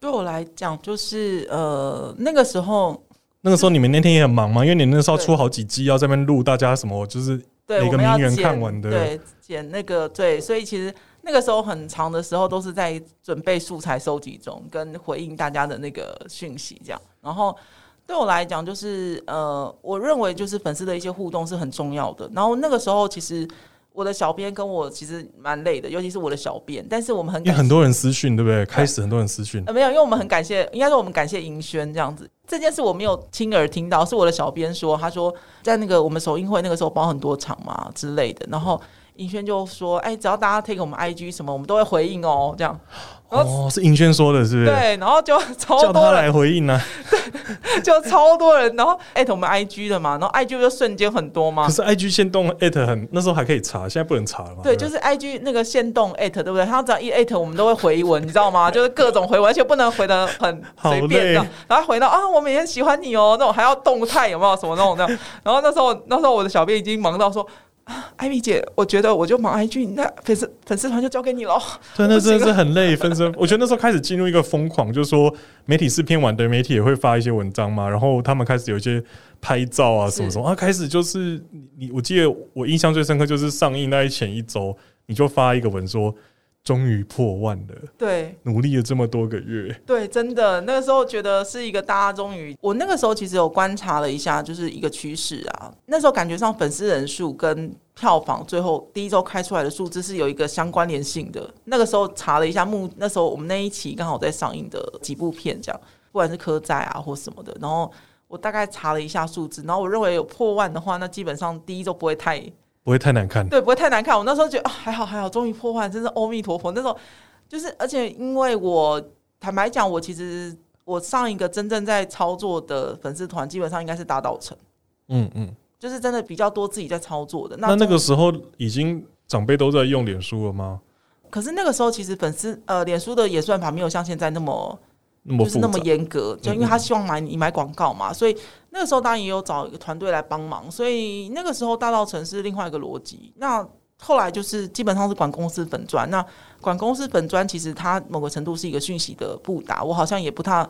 对我来讲，就是呃，那个时候，那个时候你们那天也很忙嘛，因为你那时候出好几季要这边录，大家什么就是对，每个名人看完的，对，剪那个对，所以其实那个时候很长的时候都是在准备素材收集中，跟回应大家的那个讯息这样。然后对我来讲，就是呃，我认为就是粉丝的一些互动是很重要的。然后那个时候其实。我的小编跟我其实蛮累的，尤其是我的小编。但是我们很因为很多人私讯，对不对？开始很多人私讯，呃，没有，因为我们很感谢，应该说我们感谢银轩这样子。这件事我没有亲耳听到，是我的小编说，他说在那个我们首映会那个时候包很多场嘛之类的，然后。银轩就说：“哎，只要大家 take 我们 IG 什么，我们都会回应哦。这样哦，是尹轩说的，是不是？对，然后就超叫他来回应呢。对，就超多人，然后艾特我们 IG 的嘛，然后 IG 就瞬间很多嘛。可是 IG 限动艾特很，那时候还可以查，现在不能查了嘛。对，就是 IG 那个限动艾特，对不对？他只要一艾特，我们都会回文，你知道吗？就是各种回文，而且不能回的很随便的。然后回到啊，我每天喜欢你哦，那种还要动态，有没有什么那种的？然后那时候，那时候我的小编已经忙到说。”艾米姐，我觉得我就忙 IG，那粉丝粉丝团就交给你喽。对，那真的是很累，分身。我觉得那时候开始进入一个疯狂，就是说媒体是偏晚的媒体也会发一些文章嘛，然后他们开始有一些拍照啊什么什么啊，开始就是你，我记得我印象最深刻就是上映那一前一周，你就发一个文说。终于破万了，对，努力了这么多个月，对，真的，那个时候觉得是一个大家终于，我那个时候其实有观察了一下，就是一个趋势啊。那时候感觉上粉丝人数跟票房最后第一周开出来的数字是有一个相关联性的。那个时候查了一下，目那时候我们那一期刚好在上映的几部片，这样不管是科在啊或什么的，然后我大概查了一下数字，然后我认为有破万的话，那基本上第一周不会太。不会太难看，对，不会太难看。我那时候觉得啊，还好还好，终于破坏，真是阿弥陀佛。那时候就是，而且因为我坦白讲，我其实我上一个真正在操作的粉丝团，基本上应该是大道城。嗯嗯，就是真的比较多自己在操作的。那那个时候已经长辈都在用脸书了吗？可是那个时候其实粉丝呃，脸书的演算法没有像现在那么。就是那么严格，就因为他希望买你买广告嘛，所以那个时候当然也有找一个团队来帮忙，所以那个时候大道城是另外一个逻辑。那后来就是基本上是管公司粉砖，那管公司粉砖其实它某个程度是一个讯息的布达，我好像也不太。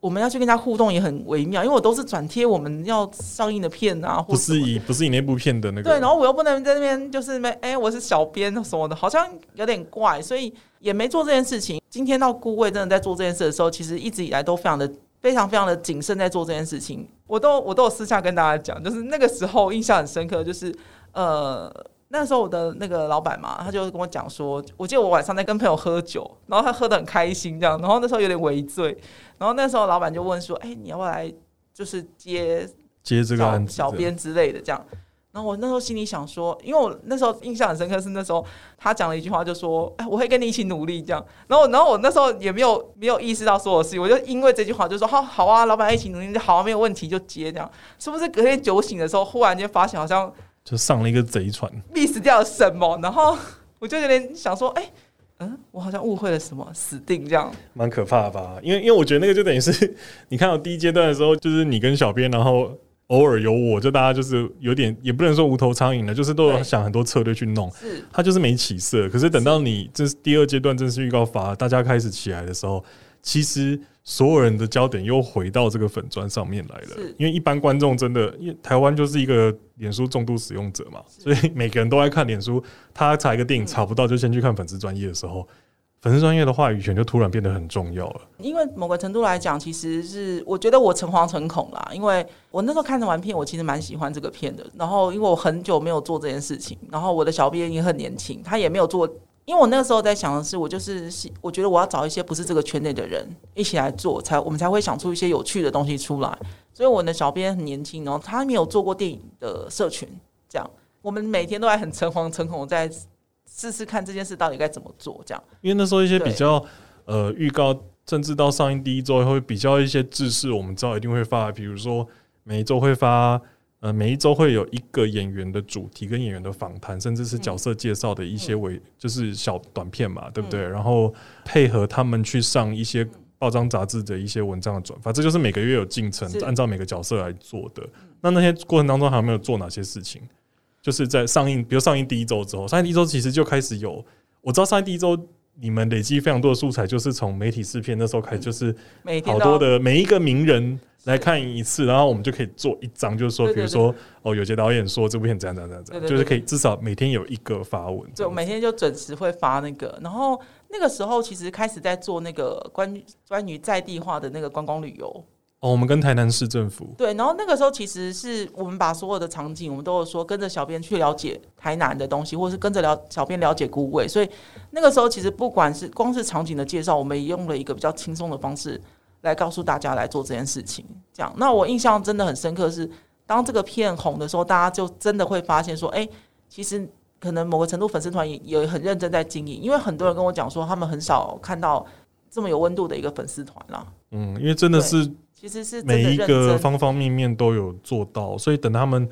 我们要去跟人家互动也很微妙，因为我都是转贴我们要上映的片啊，不是以不是以那部片的那个对，然后我又不能在那边就是没哎，我是小编什么的，好像有点怪，所以也没做这件事情。今天到顾位真的在做这件事的时候，其实一直以来都非常的非常非常的谨慎在做这件事情。我都我都有私下跟大家讲，就是那个时候印象很深刻，就是呃。那时候我的那个老板嘛，他就跟我讲说，我记得我晚上在跟朋友喝酒，然后他喝的很开心这样，然后那时候有点微醉，然后那时候老板就问说，哎，你要不要来就是接接这个小编之类的这样，然后我那时候心里想说，因为我那时候印象很深刻是那时候他讲了一句话，就说，哎，我会跟你一起努力这样，然后然后我那时候也没有没有意识到所有事情，我就因为这句话就说，好好啊，老板一起努力好啊，没有问题就接这样，是不是隔天酒醒的时候，忽然间发现好像。就上了一个贼船，miss 掉了什么？然后我就有点想说，哎，嗯，我好像误会了什么，死定这样，蛮可怕的吧？因为因为我觉得那个就等于是 你看到第一阶段的时候，就是你跟小编，然后偶尔有我，就大家就是有点也不能说无头苍蝇了，就是都有想很多策略去弄，是，他就是没起色。可是等到你这是第二阶段正式预告发，大家开始起来的时候，其实。所有人的焦点又回到这个粉砖上面来了，因为一般观众真的，因为台湾就是一个脸书重度使用者嘛，所以每个人都爱看脸书。他查一个电影查不到，就先去看粉丝专业的时候，粉丝专业的话语权就突然变得很重要了。因为某个程度来讲，其实是我觉得我诚惶诚恐啦，因为我那时候看着完片，我其实蛮喜欢这个片的。然后因为我很久没有做这件事情，然后我的小编也很年轻，他也没有做。因为我那个时候在想的是，我就是我觉得我要找一些不是这个圈内的人一起来做，才我们才会想出一些有趣的东西出来。所以我的小编很年轻，然后他没有做过电影的社群，这样我们每天都还很诚惶诚恐，在 试试看这件事到底该怎么做。这样，因为那时候一些比较呃预告，甚至到上映第一周会比较一些制式，我们知道一定会发，比如说每一周会发。呃，每一周会有一个演员的主题跟演员的访谈，甚至是角色介绍的一些微，就是小短片嘛，对不对？然后配合他们去上一些报章杂志的一些文章的转发，这就是每个月有进程，按照每个角色来做的。那那些过程当中还有没有做哪些事情？就是在上映，比如上映第一周之后，上映第一周其实就开始有，我知道上映第一周你们累积非常多的素材，就是从媒体试片那时候开始，就是好多的每一个名人来看一次，然后我们就可以做一张，就是说，比如说哦，有些导演说这部片怎样怎样怎样怎样，就是可以至少每天有一个发文这对，我。每天就准时会发那个，然后那个时候其实开始在做那个关于关于在地化的那个观光旅游，哦，我们跟台南市政府对，然后那个时候其实是我们把所有的场景，我们都有说跟着小编去了解台南的东西，或者是跟着了小编了解孤味，所以那个时候其实不管是光是场景的介绍，我们也用了一个比较轻松的方式来告诉大家来做这件事情。这样，那我印象真的很深刻是，当这个片红的时候，大家就真的会发现说，哎、其实可能某个程度粉丝团也也很认真在经营，因为很多人跟我讲说，他们很少看到这么有温度的一个粉丝团啦。嗯，因为真的是其实是每一个方方面面都有做到，所以等他们，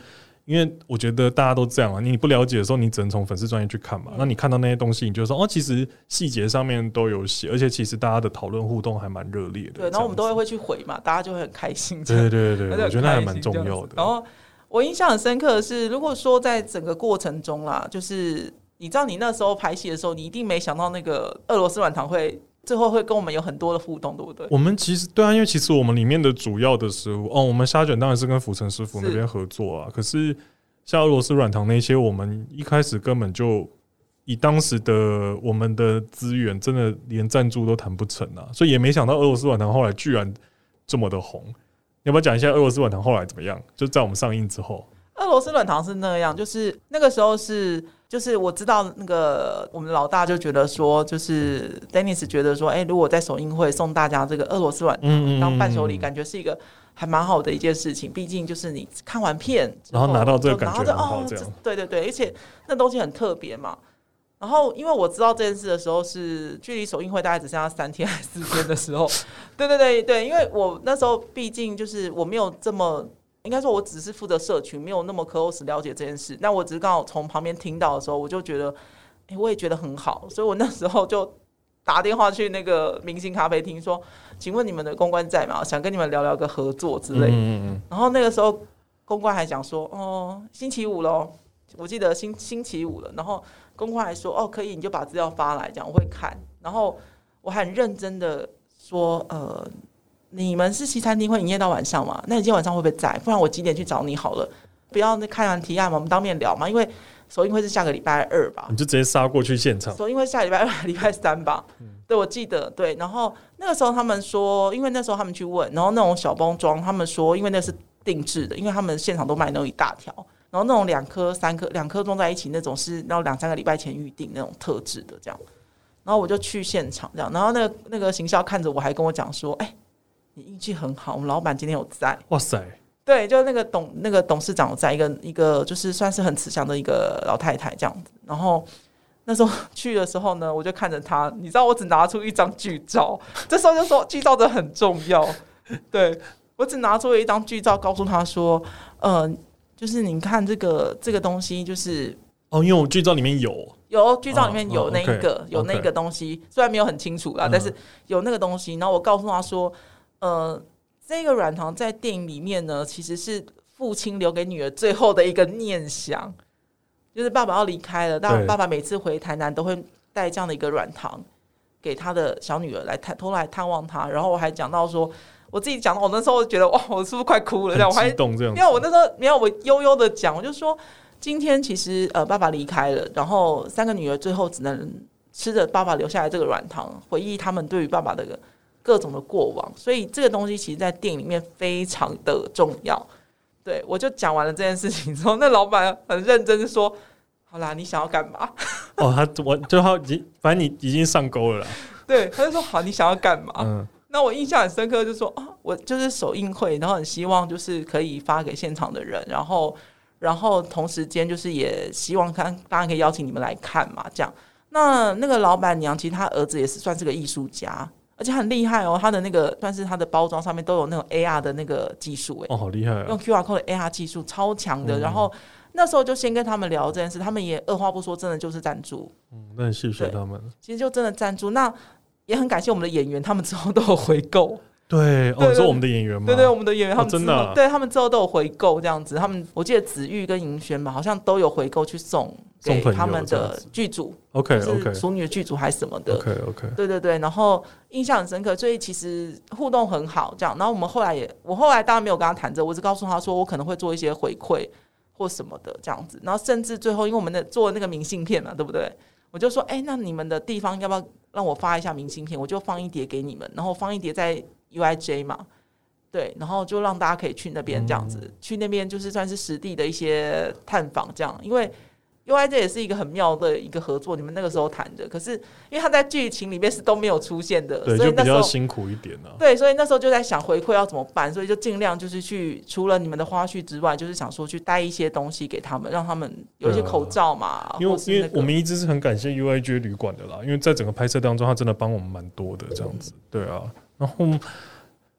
因为我觉得大家都这样啊，你不了解的时候，你只能从粉丝专业去看嘛。嗯那你看到那些东西，你就说哦，其实细节上面都有写，而且其实大家的讨论互动还蛮热烈的。对，然后我们都会会，去回嘛，大家就会很开心。对对对对，我觉得那还蛮重要的。然后我印象很深刻的是，如果说在整个过程中啦，就是你知道你那时候拍戏的时候，你一定没想到那个俄罗斯软糖会最后会跟我们有很多的互动，对不对？我们其实对啊，因为其实我们里面的主要的食物哦，我们虾卷当然是跟福成师傅那边合作啊。可是像俄罗斯软糖那些，我们一开始根本就以当时的我们的资源，真的连赞助都谈不成啊，所以也没想到俄罗斯软糖后来居然这么的红。要不要讲一下俄罗斯软糖后来怎么样？就在我们上映之后，俄罗斯软糖是那样，就是那个时候是，就是我知道那个我们老大就觉得说，就是 Dennis 觉得说，哎、如果在首映会送大家这个俄罗斯软糖嗯当伴手礼，感觉是一个还蛮好的一件事情。毕竟就是你看完片然后拿到这个感觉到哦很好这样对对对，而且那东西很特别嘛。然后，因为我知道这件事的时候是距离首映会大概只剩下三天还是四天的时候，对对对对，因为我那时候毕竟就是我没有这么，应该说我只是负责社群，没有那么 close 了解这件事。那我只是刚好从旁边听到的时候，我就觉得，哎、我也觉得很好，所以我那时候就打电话去那个明星咖啡厅说，请问你们的公关在吗？想跟你们聊聊个合作之类的。嗯嗯然后那个时候公关还讲说，哦，星期五喽，我记得星星期五了。然后公关还说，哦，可以，你就把资料发来，这样我会看。然后我很认真的说，呃，你们是西餐厅会营业到晚上吗？那你今天晚上会不会在？不然我几点去找你好了？不要那看完提案嘛，我们当面聊嘛，因为首映会是下个礼拜二吧嗯，。你就直接杀过去现场。首映会下礼拜二、礼拜三吧。对，我记得对。然后那个时候他们说，因为那时候他们去问，然后那种小包装，他们说，因为那是定制的，因为他们现场都卖那种一大条，然后那种两颗、三颗、两颗装在一起那种是要两三个礼拜前预定那种特制的这样。然后我就去现场这样，然后那个那个行销看着我还跟我讲说，哎、你运气很好，我们老板今天有在。哇塞，对，就那个董那个董事长有在一个一个就是算是很慈祥的一个老太太这样子，然后那时候去的时候呢，我就看着他，你知道我只拿出一张剧照，这时候就说剧照真的很重要，对我只拿出了一张剧照，告诉他说，呃，就是你看这个这个东西，就是哦，因为我剧照里面有，有剧照里面有那一个、有那个东西，虽然没有很清楚啦，嗯。但是有那个东西。然后我告诉他说，呃，这个软糖在电影里面呢，其实是父亲留给女儿最后的一个念想，就是爸爸要离开了，但对爸爸每次回台南都会带这样的一个软糖给他的小女儿来探偷来探望他。然后我还讲到说，我自己讲到我那时候觉得哇，我是不是快哭了？这样我还。因为我那时候没有我悠悠的讲，我就说今天其实呃爸爸离开了，然后三个女儿最后只能吃着爸爸留下来这个软糖，回忆他们对于爸爸的各种的过往，所以这个东西其实，在电影里面非常的重要。对我就讲完了这件事情之后，那老板很认真地说：“好啦，你想要干嘛哦，他我最后已经，反正你已经上钩了啦。？”对，他就说：“好，你想要干嘛？”嗯，那我印象很深刻，就说啊，我就是首映会，然后很希望就是可以发给现场的人，然后然后同时间就是也希望看当然可以邀请你们来看嘛，这样。那那个老板娘其实她儿子也是算是个艺术家，而且很厉害哦，它的那个算是它的包装上面都有那种 AR 的那个技术，哎，哦，好厉害用啊！QR code 的 AR 技术超强的。嗯然后那时候就先跟他们聊这件事，他们也二话不说，真的就是赞助。嗯，那很谢谢对他们。其实就真的赞助。那也很感谢我们的演员，他们之后都有回购。对，哦，对对你说我们的演员吗？对对，我们的演员他们真的啊对他们之后都有回购这样子，他们我记得子玉跟银轩吧，好像都有回购去送给他们的剧组，，OK OK，熟女的剧组还是什么的。OK OK，对对对，然后印象很深刻，所以其实互动很好，这样。然后我们后来也，我后来当然没有跟他谈这，我只告诉他说我可能会做一些回馈或什么的这样子。然后甚至最后，因为我们的做那个明信片嘛，对不对？我就说，哎，那你们的地方要不要让我发一下明信片？我就放一叠给你们，然后放一叠在 UIJ 嘛，对，然后就让大家可以去那边这样子，嗯去那边就是算是实地的一些探访这样，因为。UIJ 也是一个很妙的一个合作，你们那个时候谈的，可是因为他在剧情里面是都没有出现的，对，就比所以那时候较辛苦一点啊。对，所以那时候就在想回馈要怎么办，所以就尽量就是去除了你们的花絮之外，就是想说去带一些东西给他们，让他们有一些口罩嘛，因为因为我们一直是很感谢 UIJ 旅馆的啦，因为在整个拍摄当中，他真的帮我们蛮多的这样子。对啊，然后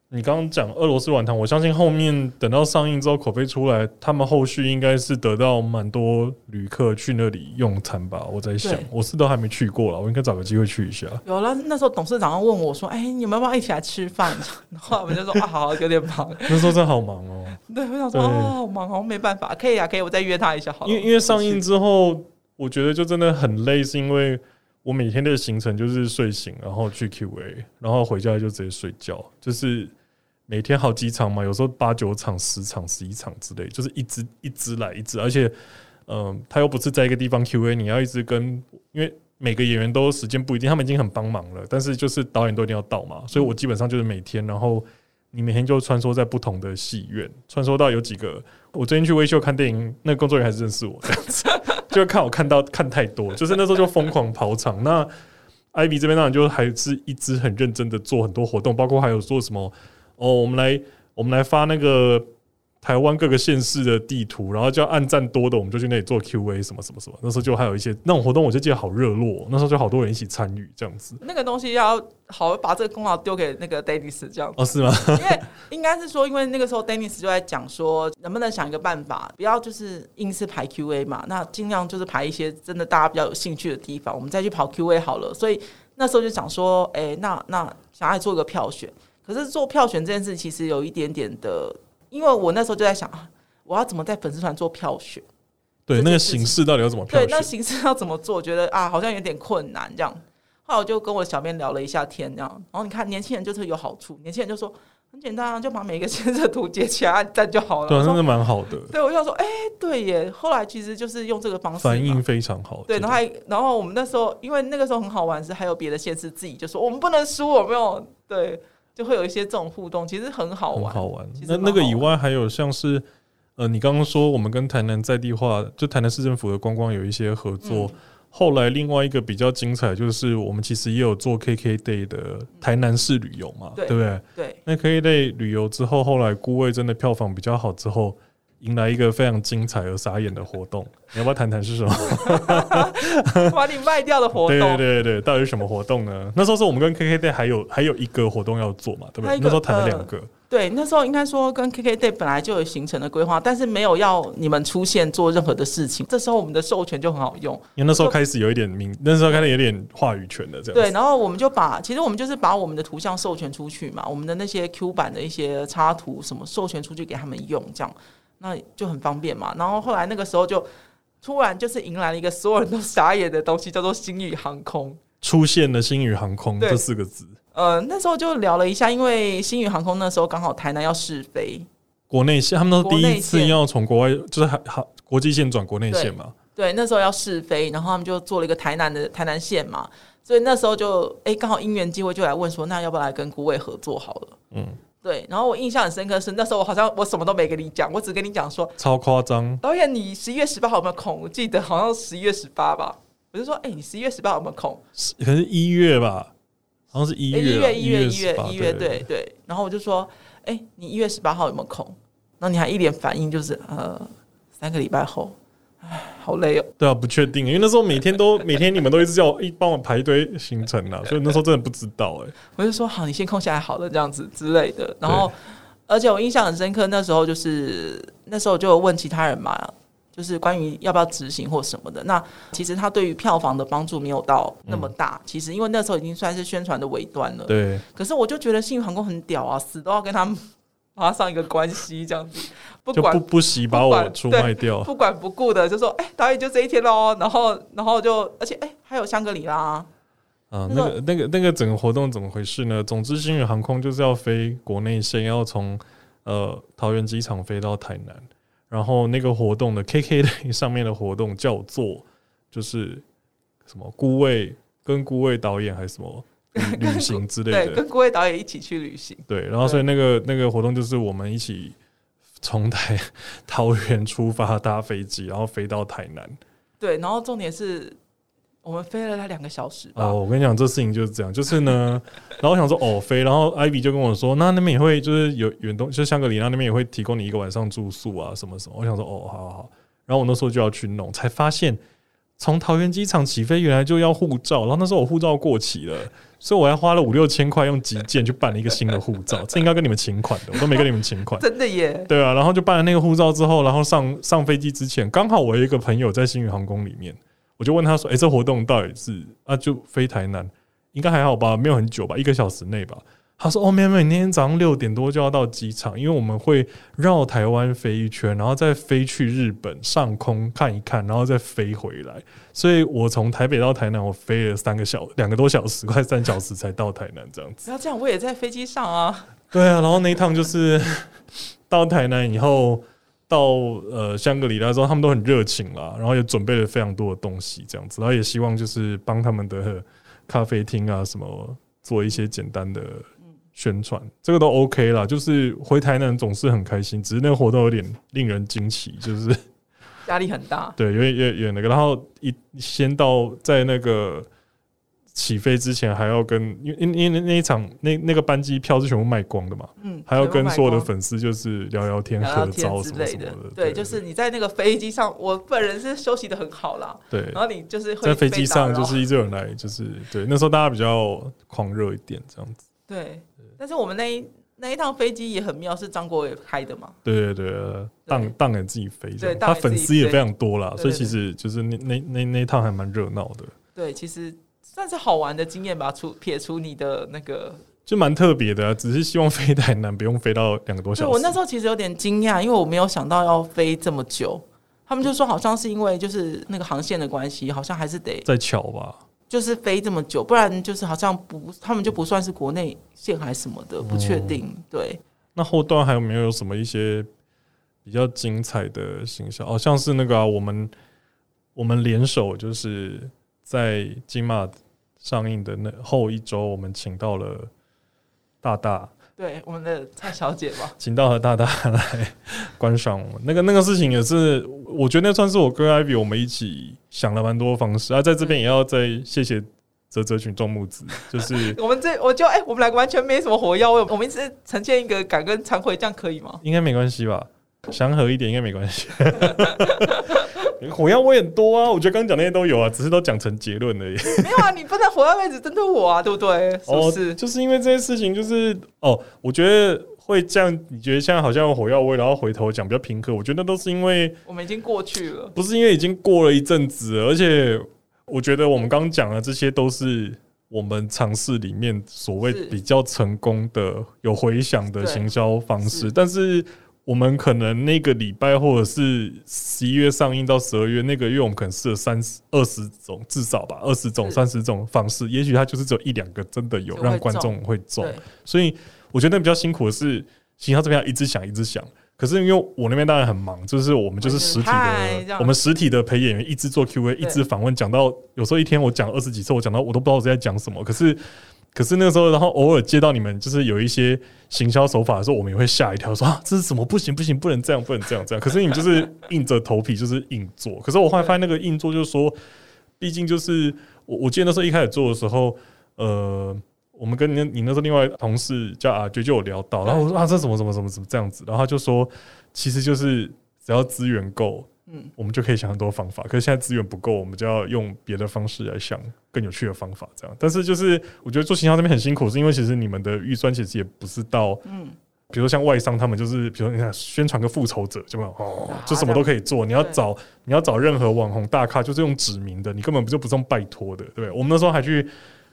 你刚刚讲俄罗斯软糖，我相信后面等到上映之后口碑出来，他们后续应该是得到蛮多旅客去那里用餐吧。我在想，我是都还没去过了，我应该找个机会去一下。有了。那时候董事长问我说：“哎，你们要不要一起来吃饭？”然后我们就说：“啊，好，有点忙。那时候真的好忙哦、”对，我想说：“对哦，好忙哦，没办法，可以啊，可以，我再约他一下好了。”因为因为上映之后，我觉得就真的很累，是因为我每天的行程就是睡醒，然后去 QA，然后回家就直接睡觉，就是每天好几场嘛，有时候八九场、十场、十一场之类，就是一直一直来一直，而且嗯，他又不是在一个地方 QA，你要一直跟，因为每个演员都时间不一定，他们已经很帮忙了，但是就是导演都一定要到嘛，所以我基本上就是每天，然后你每天就穿梭在不同的戏院，穿梭到有几个，我最近去微秀看电影，那个工作人员还是认识我这样子，就看我看到看太多，就是那时候就疯狂跑场。那艾比这边当然就还是一直很认真的做很多活动，包括还有做什么哦，我们来我们来发那个台湾各个县市的地图，然后就要按赞多的，我们就去那里做 Q&A 什么什么什么。那时候就还有一些那种活动，我就记得好热络，那时候就好多人一起参与这样子。那个东西要好把这个功劳丢给那个 Dennis 这样哦，是吗？因为应该是说，因为那个时候 Dennis 就在讲说，能不能想一个办法，不要就是硬是排 QA 嘛，那尽量就是排一些真的大家比较有兴趣的地方，我们再去跑 QA 好了。所以那时候就想说，哎、那那想要做一个票选，可是做票选这件事其实有一点点的，因为我那时候就在想，啊我要怎么在粉丝团做票选？对，那个形式到底要怎么票对，那？形式要怎么做？我觉得啊，好像有点困难这样。后来我就跟我小编聊了一下天，这样。然后你看，年轻人就是有好处，年轻人就说很简单啊，就把每一个 先生图截起来按赞就好了。对真的蛮好的，对，我就想说，哎、对耶。后来其实就是用这个方式反应非常好。对，然后还然后我们那时候，因为那个时候很好玩，是还有别的县市自己就说我们不能输，有没有？对，就会有一些这种互动，其实很好玩。很好玩那那个以外，还有像是呃，你刚刚说我们跟台南在地化，就台南市政府的观光有一些合作。嗯后来另外一个比较精彩，就是我们其实也有做 KK Day 的台南市旅游嘛，对对不对？对，那 KK Day 旅游之后，后来孤味真的票房比较好之后，迎来一个非常精彩而傻眼的活动。你要不要谈谈是什么？把你卖掉的活动。对对对，到底是什么活动呢？那时候是我们跟 KK Day 还有还有一个活动要做嘛，对不对？那时候谈了两个。对，那时候应该说跟 KK Day 本来就有形成的规划，但是没有要你们出现做任何的事情。这时候我们的授权就很好用，因为那时候开始有一点名，那时候开始有点话语权的这样。对，然后我们就把，其实我们就是把我们的图像授权出去嘛，我们的那些 Q 版的一些插图什么授权出去给他们用，这样那就很方便嘛。然后后来那个时候就突然就是迎来了一个所有人都傻眼的东西，叫做星宇航空。出现了星宇航空这四个字，呃，那时候就聊了一下，因为星宇航空那时候刚好台南要试飞，国内线他们都第一次要从国外，就是还好国际线转国内线嘛。对，那时候要试飞，然后他们就做了一个台南的台南线嘛，所以那时候就哎刚好因缘机会就来问说，那要不要来跟顾伟合作好了？嗯，对，然后我印象很深刻是那时候我好像我什么都没跟你讲，我只跟你讲说，超夸张。导演你十一月十八号有没有空？我记得好像十一月十八吧，我就说哎、你十一月十八有没有空？是可是一月吧，好像是一月一月一月一月18一月对对，然后我就说哎、你一月十八号有没有空？然后你还一脸反应就是呃三个礼拜后，唉，好累哦。对啊，不确定，因为那时候每天都 每天你们都一直叫我一帮我排一堆行程啊，所以那时候真的不知道哎、我就说好，你先空下来好了，这样子之类的。然后，而且我印象很深刻，那时候就是那时候就有问其他人嘛，就是关于要不要执行或什么的。那其实他对于票房的帮助没有到那么大。其实因为那时候已经算是宣传的尾端了。对，可是我就觉得信宇航空很屌啊，死都要跟他们拉上一个关系，这样子，不管就不不惜把我出卖掉。不管不顾的就说，哎、导演就这一天喽。然后，然后就而且，哎、还有香格里拉。啊，那那个、那个、那个整个活动怎么回事呢？总之，星宇航空就是要飞国内线，要从呃桃园机场飞到台南，然后那个活动的 KK 类上面的活动叫做就是什么孤位跟孤位导演还是什么旅旅行之类对，的，跟郭伟导演一起去旅行。对，然后所以那个那个活动就是我们一起从台 桃园出发搭飞机，然后飞到台南。对，然后重点是我们飞了他两个小时吧。哦，我跟你讲，这事情就是这样，就是呢，然后我想说哦飞，然后艾比就跟我说，那那边也会就是有远东，就是香格里拉那边也会提供你一个晚上住宿啊，什么什么。我想说哦，好好好，然后我那时候就要去弄，才发现从桃园机场起飞原来就要护照，然后那时候我护照过期了，所以我还花了五六千块用急件去办了一个新的护照，这应该跟你们请款的，我都没跟你们请款。真的耶！对啊，然后就办了那个护照之后，然后上上飞机之前，刚好我有一个朋友在新宇航空里面，我就问他说：“哎、这活动到底是啊，就飞台南，应该还好吧？没有很久吧，一个小时内吧。”他说：“哦，没有没有，你那天早上六点多就要到机场，因为我们会绕台湾飞一圈，然后再飞去日本上空看一看，然后再飞回来。所以我从台北到台南，我飞了三个小两个多小时，快三小时才到台南这样子。”不要这样，我也在飞机上啊。对啊，然后那一趟就是到台南以后，到呃香格里拉之后，他们都很热情啦，然后也准备了非常多的东西，这样子，然后也希望就是帮他们的咖啡厅啊什么做一些简单的宣传，这个都 OK 啦。就是回台南总是很开心，只是那个活动有点令人惊奇，就是 压力很大。对，因为也也那个，然后一先到在那个起飞之前还要跟，因为因为因为那一场那那个班机票是全部卖光的嘛。嗯，还要跟所有的粉丝就是聊聊天、合照之类的什么的。。对，就是你在那个飞机上，我本人是休息的很好啦。对，然后你就是会在飞机上就是一直有人来，就是对那时候大家比较狂热一点这样子。对，但是我们那一那一趟飞机也很妙，是张国伟开的嘛。对对对，呃当当然自己飞对他粉丝也非常多啦，所以其实就是那那那那一趟还蛮热闹的，对，其实算是好玩的经验吧。除撇除你的那个，就蛮特别的啊。只是希望飞台南不用飞到两个多小时。对我那时候其实有点惊讶，因为我没有想到要飞这么久。他们就说好像是因为就是那个航线的关系，好像还是得再巧吧，就是飞这么久，不然就是好像不，他们就不算是国内线还是什么的，不确定。对，那后段还有没有什么一些比较精彩的形象？哦，像是那个啊、我们我们联手就是在金马上映的那后一周，我们请到了大大，对，我们的蔡小姐吧，请到和大大来观赏我们那个那个事情，也是我觉得那算是我跟 Ivy 我们一起想了蛮多方式啊，在这边也要再谢谢泽泽群众募资，就是 我们这我就哎、我们两个完全没什么火药味，我们一直呈现一个感恩忏悔，这样可以吗？应该没关系吧？祥和一点应该没关系。火药味很多啊，我觉得刚刚讲那些都有啊，只是都讲成结论而已。没有啊，你不能火药味只针对我啊，对不对？是不哦，是？就是因为这些事情，就是哦，我觉得会这样，你觉得现在好像有火药味，然后回头讲比较平和，我觉得那都是因为我们已经过去了。不是因为已经过了一阵子，而且我觉得我们刚刚讲的这些都是我们尝试里面所谓比较成功的、有回响的行销方式，但是我们可能那个礼拜或者是十一月上映到十二月那个月，我们可能试了三十二十种，至少吧，二十种、三十种方式，也许它就是只有一两个真的有让观众会中，所以我觉得比较辛苦的是，行销这边要一直想一直想。可是因为我那边当然很忙，就是我们就是实体的，我们实体的陪演员一直做 Q&A，一直访问，讲到有时候一天我讲二十几次，我讲到我都不知道我在讲什么。可是，可是那个时候，然后偶尔接到你们就是有一些行销手法的时候，我们也会吓一跳，说 啊这是什么？不行不行，不能这样，不能这样这样。可是你就是硬着头皮就是硬做。可是我后来发现那个硬做就是说，毕竟就是我我记得那时候一开始做的时候，呃。我们跟你你那时候另外同事叫阿娟就有聊到，然后我说啊这怎么怎么怎么怎么这样子，然后他就说其实就是只要资源够，嗯，我们就可以想很多方法。可是现在资源不够，我们就要用别的方式来想更有趣的方法，这样。但是就是我觉得做行销这边很辛苦，是因为其实你们的预算其实也不是到嗯比如说像外商，他们就是比如说你看宣传个复仇者，就没有哦啊，就什么都可以做。你要找你要找任何网红大咖，就是用指名的，你根本不就不是用拜托的，对不对？我们那时候还去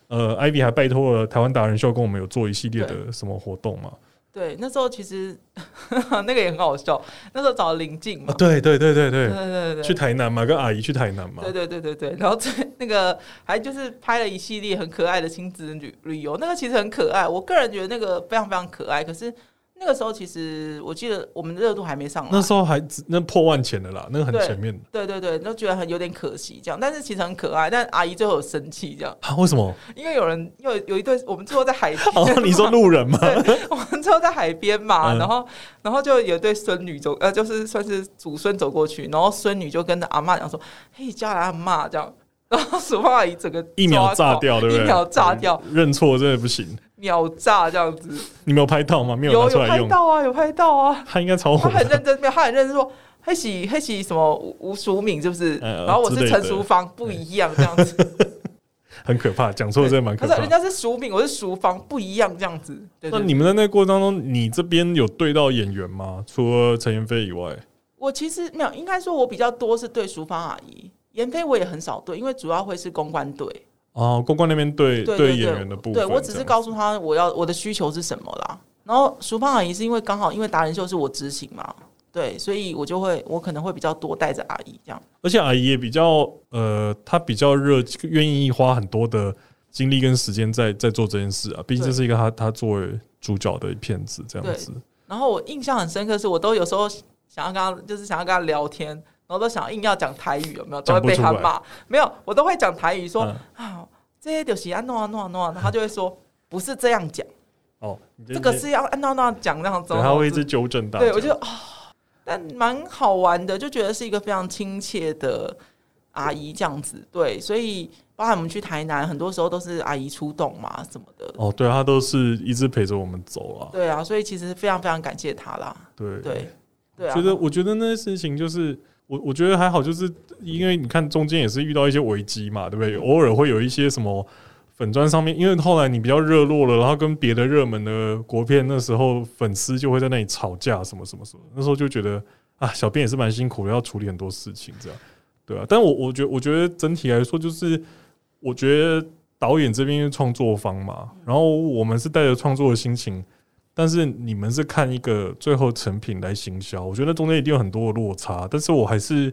呃，Ivy 还拜托了台湾达人秀跟我们有做一系列的什么活动嘛？对，那时候其实 那个也很好笑。那时候找林静嘛对对对对对，对对对，去台南嘛，跟阿姨去台南嘛对，对对对对，然后最那个还就是拍了一系列很可爱的亲子旅旅游，那个其实很可爱，我个人觉得那个非常非常可爱。可是那个时候其实我记得我们的热度还没上来，那时候还只那破万钱的啦，那个很前面对对对，都觉得很有点可惜这样，但是其实很可爱。但阿姨最后有生气这样，啊？为什么？因为有人有有一对我们最后在海边，哦，你说路人吗？我们最后在海边嘛，嗯然后然后就有一对孙女走，呃，就是算是祖孙走过去，然后孙女就跟着阿嬷讲说：“嘿，叫来阿嬷这样。” 然后淑芳阿姨整个一秒炸掉，对不对？一秒炸掉，认错真的不行。秒炸这样子。你没有拍到吗？没有有拿出来用。拍到啊，有拍到啊。他应该超火他很。认真，没有，他很认真说。黑喜黑喜什么吴吴淑敏是不是？呃然后我是陈淑芳，不一样这样子。很可怕，讲错真的蛮可怕人。家是淑敏，我是淑芳，不一样这样子。那你们在那个过程当中，你这边有对到演员吗？除了陈妍霏以外，我其实没有，应该说我比较多是对淑芳阿姨，妍霏我也很少对，因为主要会是公关队。哦，公关那边对对对演员的部分，对我只是告诉他我要我的需求是什么啦。然后淑芳阿姨是因为刚好因为达人秀是我执行嘛，对，所以我就会我可能会比较多带着阿姨这样。而且阿姨也比较呃，她比较热，愿意花很多的精力跟时间在在做这件事啊。毕竟这是一个她她作为主角的片子，这样子。然后我印象很深刻，是我都有时候想要跟她，就是想要跟她聊天，然后都想硬要讲台语，有没有？都会被他骂。没有，我都会讲台语说、嗯啊，这些就是安诺啊诺啊诺啊，他就会说不是这样讲，哦，这个是要按诺诺讲那样子。对，他会一直纠正大家。对我就啊、但蛮好玩的，就觉得是一个非常亲切的阿姨这样子。对，所以包含我们去台南，很多时候都是阿姨出动嘛什么的。哦，对，他都是一直陪着我们走啊。对啊，所以其实非常非常感谢她啦。对对，对啊，觉得我觉得那些事情就是我我觉得还好，就是因为你看中间也是遇到一些危机嘛，对不对？偶尔会有一些什么粉砖上面，因为后来你比较热络了，然后跟别的热门的国片那时候粉丝就会在那里吵架什么什么什么，那时候就觉得啊，小编也是蛮辛苦的，要处理很多事情这样，对啊。但我我觉得我觉得整体来说，就是我觉得导演这边创作方嘛，然后我们是带着创作的心情。但是你们是看一个最后成品来行销，我觉得中间一定有很多的落差。但是我还是，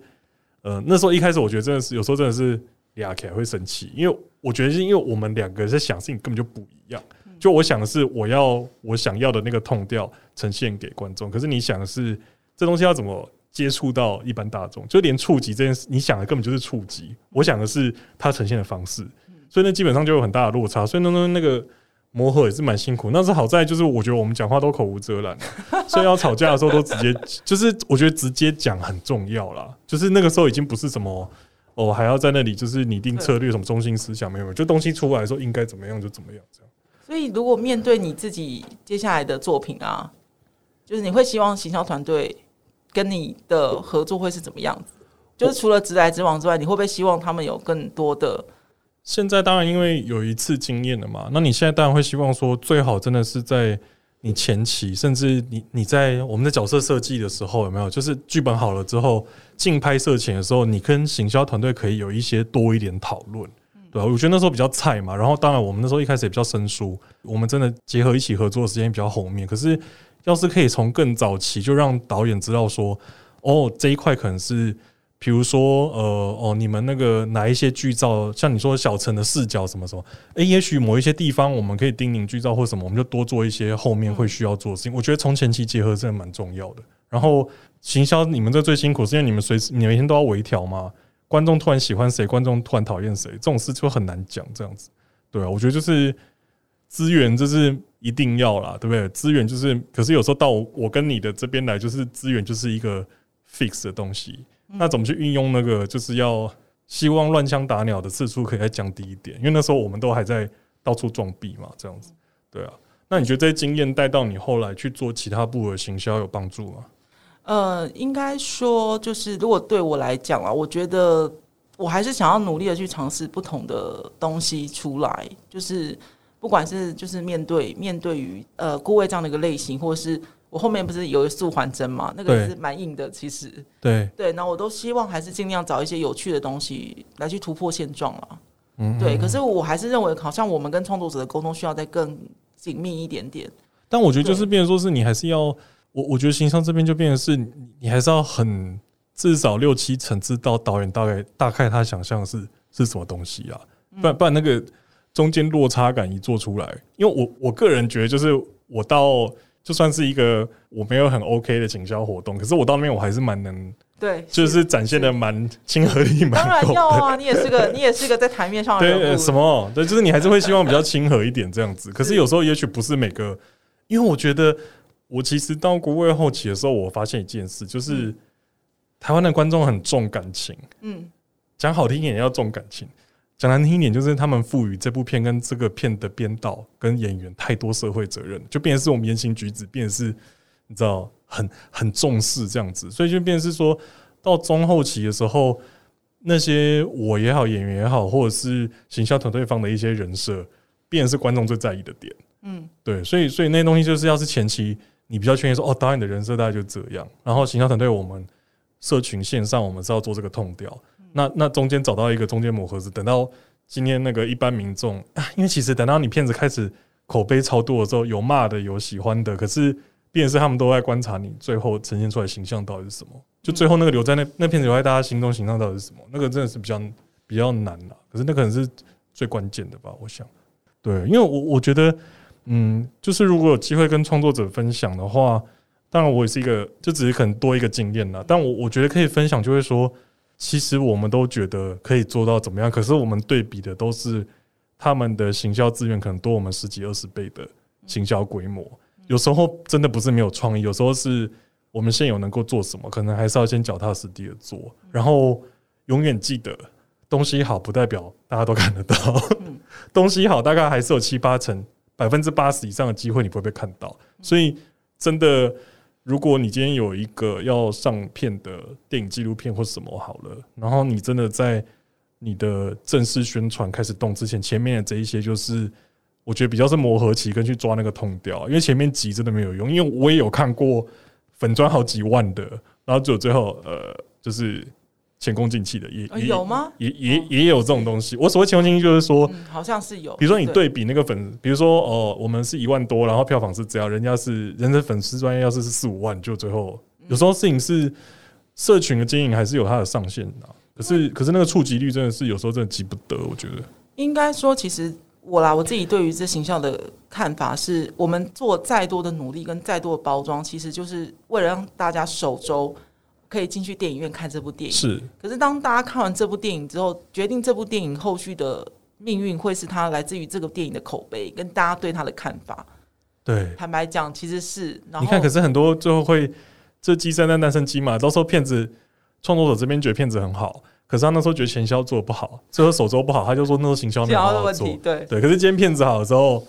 呃，那时候一开始我觉得真的是有时候真的是俩起来会生气，因为我觉得是因为我们两个在想事情根本就不一样。就我想的是我要我想要的那个痛调呈现给观众，可是你想的是这东西要怎么接触到一般大众，就连触及这件事，你想的根本就是触及，我想的是它呈现的方式，所以那基本上就有很大的落差。所以那那那个。磨合也是蛮辛苦，但是好在就是我觉得我们讲话都口无遮拦，所以要吵架的时候都直接，就是我觉得直接讲很重要啦。就是那个时候已经不是什么哦，还要在那里就是拟定策略什么中心思想没有，就东西出来的时候应该怎么样就怎么样这样。所以，如果面对你自己接下来的作品啊，就是你会希望行销团队跟你的合作会是怎么样子？就是除了直来直往之外，你会不会希望他们有更多的？现在当然因为有一次经验了嘛，那你现在当然会希望说最好真的是在你前期，甚至你你在我们的角色设计的时候有没有，就是剧本好了之后进拍摄前的时候，你跟行销团队可以有一些多一点讨论。对啊，我觉得那时候比较菜嘛，然后当然我们那时候一开始也比较生疏，我们真的结合一起合作的时间比较后面。可是要是可以从更早期就让导演知道说，哦这一块可能是，比如说呃哦你们那个哪一些剧照，像你说小陈的视角什么什么，诶，也许某一些地方我们可以叮咛剧照或什么，我们就多做一些后面会需要做的事情。我觉得从前期结合真的蛮重要的。然后行销你们这最辛苦，是因为你们随时你每天都要微调嘛。观众突然喜欢谁，观众突然讨厌谁，这种事就很难讲。这样子，对啊，我觉得就是资源，这是一定要啦，对不对？资源就是，可是有时候到我跟你的这边来，就是资源就是一个 fix 的东西。那怎么去运用那个，就是要希望乱枪打鸟的次数可以再降低一点，因为那时候我们都还在到处撞壁嘛，这样子，对啊。那你觉得这些经验带到你后来去做其他部的行销有帮助吗？呃，应该说，就是如果对我来讲啊，我觉得我还是想要努力的去尝试不同的东西出来，就是不不管是就是面对面对于呃顾问这样的一个类型，或者是我后面不是有素环针嘛，那个也是蛮硬的，其实。对，对，那我都希望还是尽量找一些有趣的东西来去突破现状了。嗯，对，可是我还是认为，好像我们跟创作者的沟通需要再更紧密一点点。但我觉得就是变成说是你还是要，我我觉得形象这边就变成是你你还是要很至少六七成知道导演大概大概他想象是是什么东西啊，不然不然那个中间落差感一做出来，因为我我个人觉得就是我到就算是一个我没有很 OK 的行销活动，可是我到那边我还是蛮能，对，就是展现的蛮亲和力蛮当然。要啊，你也是个你也是个在台面上的人物。什么？对，就是你还是会希望比较亲和一点这样子。可是有时候也许不是每个，因为我觉得我其实到国外后期的时候，我发现一件事，就是台湾的观众很重感情，嗯，讲好听一点要重感情，讲难听一点就是他们赋予这部片跟这个片的编导跟演员太多社会责任，就变成是我们言行举止，变成是你知道很很重视这样子，所以就变是说到中后期的时候，那些我也好，演员也好，或者是行销团队方的一些人设，变是观众最在意的点。嗯，对，所以所以那些东西就是要是前期你比较确定说，哦，导演的人设大概就这样，然后行销团队我们社群线上我们是要做这个痛调，那那中间找到一个中间磨合子，等到今天那个一般民众啊，因为其实等到你片子开始口碑超多的时候，有骂的有喜欢的，可是变成是他们都在观察你最后呈现出来形象到底是什么，就最后那个留在那那片子留在大家心中形象到底是什么，那个真的是比较比较难啦，可是那可能是最关键的吧，我想，对，因为我我觉得。嗯，就是如果有机会跟创作者分享的话，当然我也是一个，就只是可能多一个经验啦。但我我觉得可以分享，就会说，其实我们都觉得可以做到怎么样，可是我们对比的都是他们的行销资源可能多我们十几二十倍的行销规模。有时候真的不是没有创意，有时候是我们现有能够做什么，可能还是要先脚踏实地的做，然后永远记得。东西好不代表大家都看得到，东西好大概还是有七八成。百分之八十以上的机会你不会被看到，所以真的，如果你今天有一个要上片的电影纪录片或什么好了，然后你真的在你的正式宣传开始动之前，前面的这一些就是我觉得比较是磨合期跟去抓那个痛调，因为前面急真的没有用，因为我也有看过粉砖好几万的，然后就最后呃就是。前功尽弃的也也有吗？也也也有这种东西。我所谓前功尽弃，就是说，嗯，好像是有。比如说你对比那个粉，比如说哦，我们是一万多，然后票房是这样，人家是人的粉丝专业要是是四五万，就最后有时候事情是社群的经营还是有它的上限的。可是可是那个触及率真的是有时候真的急不得，我觉得。应该说，其实我啦，我自己对于这形象的看法是，我们做再多的努力跟再多的包装，其实就是为了让大家守周。可以进去电影院看这部电影，是。可是当大家看完这部电影之后，决定这部电影后续的命运会是他来自于这个电影的口碑跟大家对他的看法。对，坦白讲，其实是。你看，可是很多最后会这鸡生蛋，蛋生鸡嘛。到时候骗子创作者这边觉得骗子很好，可是他那时候觉得前销做的不好，最后手周不好，他就说那时候行销没好好做。对对，可是今天骗子好的时候。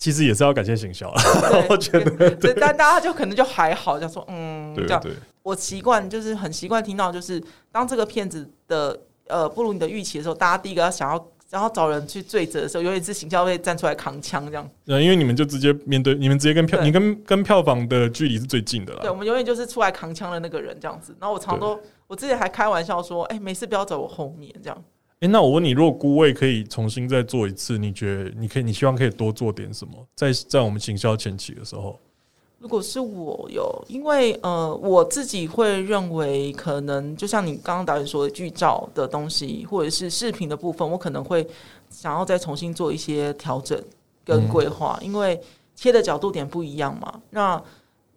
其实也是要感谢行销了，我觉得，对，但大家就可能就还好，就说嗯，这样。我习惯就是很习惯听到，就是当这个片子的呃不如你的预期的时候，大家第一个要想要然后找人去追责的时候，尤其是行销会站出来扛枪这样。对，因为你们就直接面对，你们直接跟票，你跟跟票房的距离是最近的了。对，我们永远就是出来扛枪的那个人这样子。然后我常都，我之前还开玩笑说，哎，没事，不要走我后面这样。哎，那我问你，如果孤位可以重新再做一次，你觉得你可以，你希望可以多做点什么？在在我们行销前期的时候，如果是我有，因为呃，我自己会认为，可能就像你刚刚导演说的剧照的东西，或者是视频的部分，我可能会想要再重新做一些调整跟规划，因为切的角度点不一样嘛。那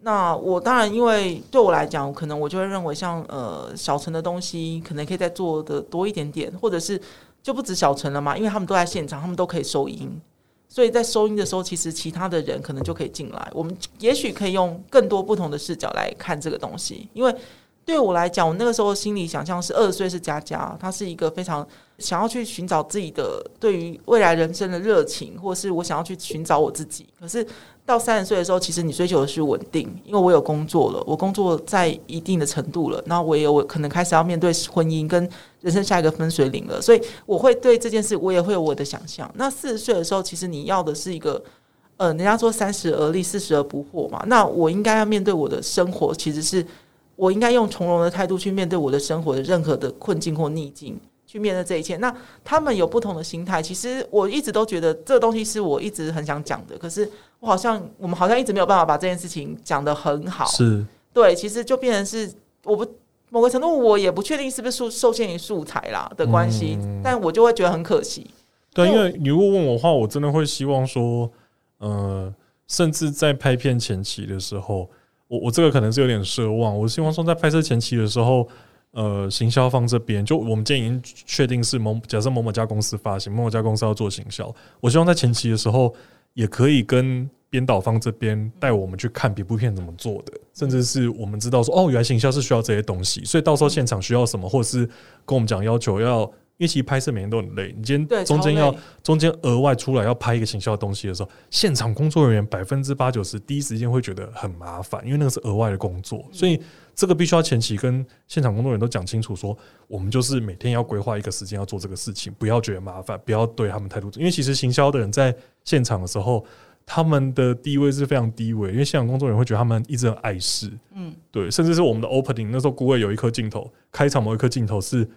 那我当然，因为对我来讲，可能我就会认为，像呃小陈的东西，可能可以再做的多一点点，或者是就不止小陈了嘛，因为他们都在现场，他们都可以收音，所以在收音的时候，其实其他的人可能就可以进来，我们也许可以用更多不同的视角来看这个东西，因为对我来讲，我那个时候心里想象是二十岁是佳佳，她是一个非常想要去寻找自己的对于未来人生的热情，或是我想要去寻找我自己。可是到三十岁的时候，其实你追求的是稳定，因为我有工作了，我工作在一定的程度了，然后我也有可能开始要面对婚姻跟人生下一个分水岭了，所以我会对这件事我也会有我的想象。那四十岁的时候，其实你要的是一个，呃，人家说三十而立，四十而不惑嘛。那我应该要面对我的生活，其实是。我应该用从容的态度去面对我的生活的任何的困境或逆境，去面对这一切。那他们有不同的心态，其实我一直都觉得这个东西是我一直很想讲的，可是我好像我们好像一直没有办法把这件事情讲得很好。是对，其实就变成是我不某个程度我也不确定是不是受受限于素材啦的关系，但我就会觉得很可惜。对，因为你如果问我的话，我真的会希望说，呃，甚至在拍片前期的时候。我我这个可能是有点奢望，我希望说在拍摄前期的时候，呃，行销方这边就我们建议确定是某假设某某家公司发行，某某家公司要做行销，我希望在前期的时候也可以跟编导方这边带我们去看别部片怎么做的，甚至是我们知道说哦，原来行销是需要这些东西，所以到时候现场需要什么，或者是跟我们讲要求要。因为其实拍摄每天都很累，你今天中间要中间额外出来要拍一个行销的东西的时候，现场工作人员百分之八九十第一时间会觉得很麻烦，因为那个是额外的工作，所以这个必须要前期跟现场工作人员都讲清楚，说我们就是每天要规划一个时间要做这个事情，不要觉得麻烦，不要对他们态度，因为其实行销的人在现场的时候，他们的地位是非常低微，因为现场工作人员会觉得他们一直很碍事，嗯，对，甚至是我们的 opening 那时候，顾位有一颗镜头，开场某一颗镜头是。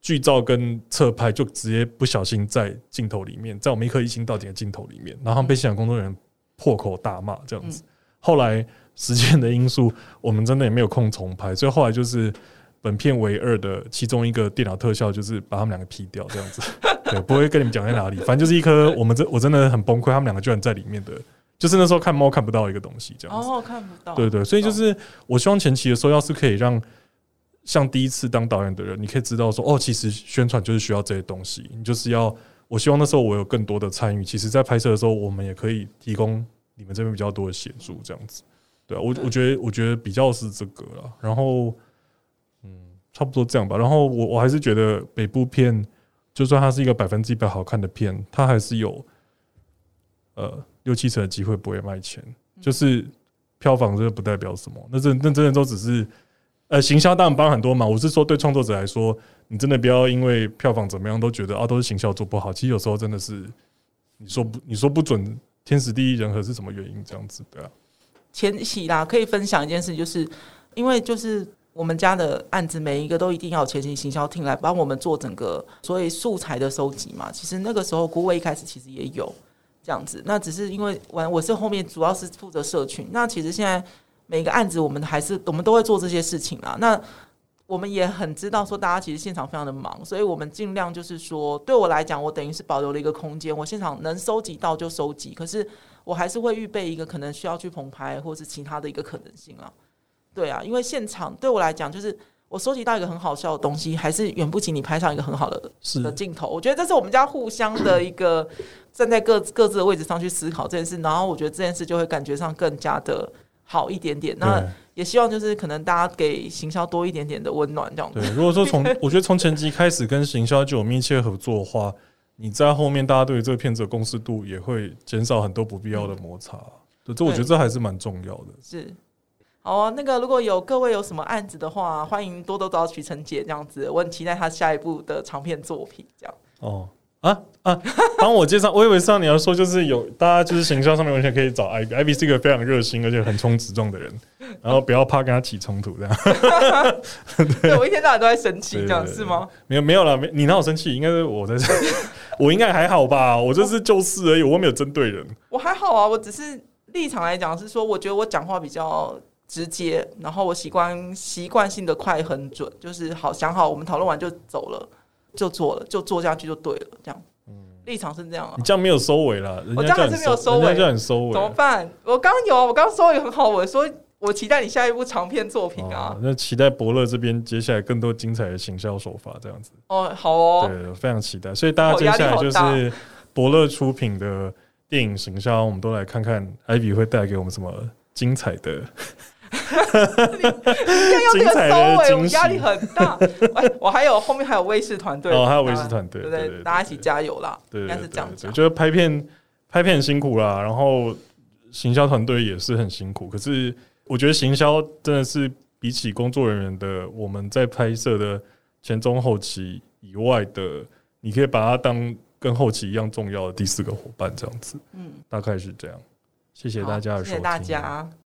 剧照跟侧拍就直接不小心在镜头里面，在我们一颗一星到底的镜头里面，然后被现场工作人员破口大骂这样子。后来时间的因素，我们真的也没有空重拍，所以后来就是本片唯二的其中一个电脑特效，就是把他们两个 P 掉这样子。对，不会跟你们讲在哪里，反正就是一颗我们真我真的很崩溃，他们两个居然在里面的，就是那时候看猫看不到一个东西这样子。哦，看不到。对对，所以就是我希望前期的时候，要是可以让。像第一次当导演的人，你可以知道说，哦，其实宣传就是需要这些东西。你就是要，我希望那时候我有更多的参与。其实，在拍摄的时候，我们也可以提供你们这边比较多的协助，这样子。对啊，我我觉得，我觉得比较是这个了。然后，嗯，差不多这样吧。然后，我我还是觉得北部片，就算它是一个百分之一百好看的片，它还是有呃六七成的机会不会卖钱。就是票房这个不代表什么，那这那真的都只是。呃，行销当然帮很多嘛。我是说，对创作者来说，你真的不要因为票房怎么样都觉得啊，都是行销做不好。其实有时候真的是你说不，你说不准，天时地利人和是什么原因这样子的？前期啦，可以分享一件事，就是因为就是我们家的案子，每一个都一定要前期行销厅来帮我们做整个所谓素材的收集嘛。其实那个时候，郭伟一开始其实也有这样子，那只是因为完我是后面主要是负责社群。那其实现在。每个案子，我们还是我们都会做这些事情啊。那我们也很知道说，大家其实现场非常的忙，所以我们尽量就是说，对我来讲，我等于是保留了一个空间，我现场能收集到就收集。可是我还是会预备一个可能需要去棚拍或是其他的一个可能性啊。对啊，因为现场对我来讲，就是我收集到一个很好笑的东西，还是远不及你拍上一个很好的的镜头。我觉得这是我们家互相的一个站在各各自的位置上去思考这件事，然后我觉得这件事就会感觉上更加的。好一点点，那也希望就是可能大家给行销多一点点的温暖，这样。对，如果说从 我觉得从前期开始跟行销就有密切合作的话，你在后面大家对于这个片子的共识度也会减少很多不必要的摩擦。对，这我觉得这还是蛮重要的。是，好啊，那个如果有各位有什么案子的话，欢迎多多找许晨姐这样子，我很期待他下一部的长片作品，这样。哦。啊啊！帮我介绍，我以为上你要说就是有大家就是行销上面完全可以找 i b i b 是一个非常热心而且很冲直撞的人，然后不要怕跟他起冲突这样。对我一天到晚都在生气，这样是吗？没有没有了，没你哪有生气？应该是我在这，我应该还好吧？我就是就事而已，我没有针对人。我还好啊，我只是立场来讲是说，我觉得我讲话比较直接，然后我习惯习惯性的快很准，就是好想好，我们讨论完就走了。就做了，就做下去就对了，这样。嗯，立场是这样啊。你这样没有收尾了，我这样是没有收尾，叫你收尾怎么办？我刚有啊，我刚收尾很好，我说我期待你下一部长片作品啊。那期待伯乐这边接下来更多精彩的行销手法，这样子。哦，好哦，对，非常期待。所以大家接下来就是伯乐出品的电影行销，我们都来看看艾比会带给我们什么精彩的。要这个收尾，我压力很大。哎，我还有后面还有卫视团队哦还有卫视团队对对大家一起加油啦，对，应该是这样讲。觉得拍片拍片很辛苦啦，然后行销团队也是很辛苦。可是我觉得行销真的是比起工作人员的我们在拍摄的前中后期以外的，你可以把它当跟后期一样重要的第四个伙伴这样子。嗯，大概是这样。谢谢大家的收听，谢谢大家。